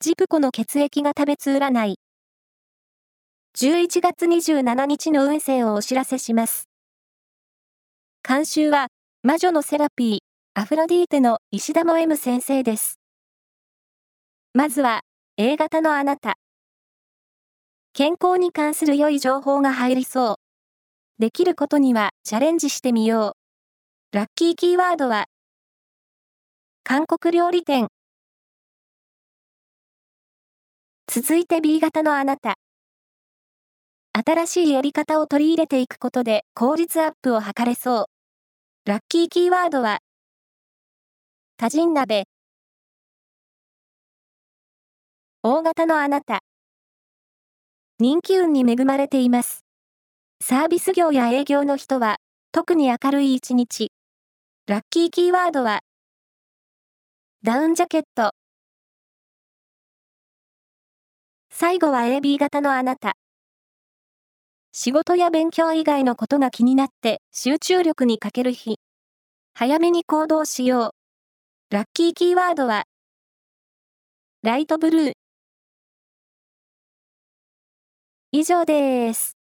ジプコの血液が食べつ占い。11月27日の運勢をお知らせします。監修は、魔女のセラピー、アフロディーテの石田も M 先生です。まずは、A 型のあなた。健康に関する良い情報が入りそう。できることにはチャレンジしてみよう。ラッキーキーワードは、韓国料理店。続いて B 型のあなた。新しいやり方を取り入れていくことで効率アップを図れそう。ラッキーキーワードは、多人鍋。大型のあなた。人気運に恵まれています。サービス業や営業の人は、特に明るい一日。ラッキーキーワードは、ダウンジャケット。最後は AB 型のあなた。仕事や勉強以外のことが気になって集中力に欠ける日。早めに行動しよう。ラッキーキーワードは、ライトブルー。以上です。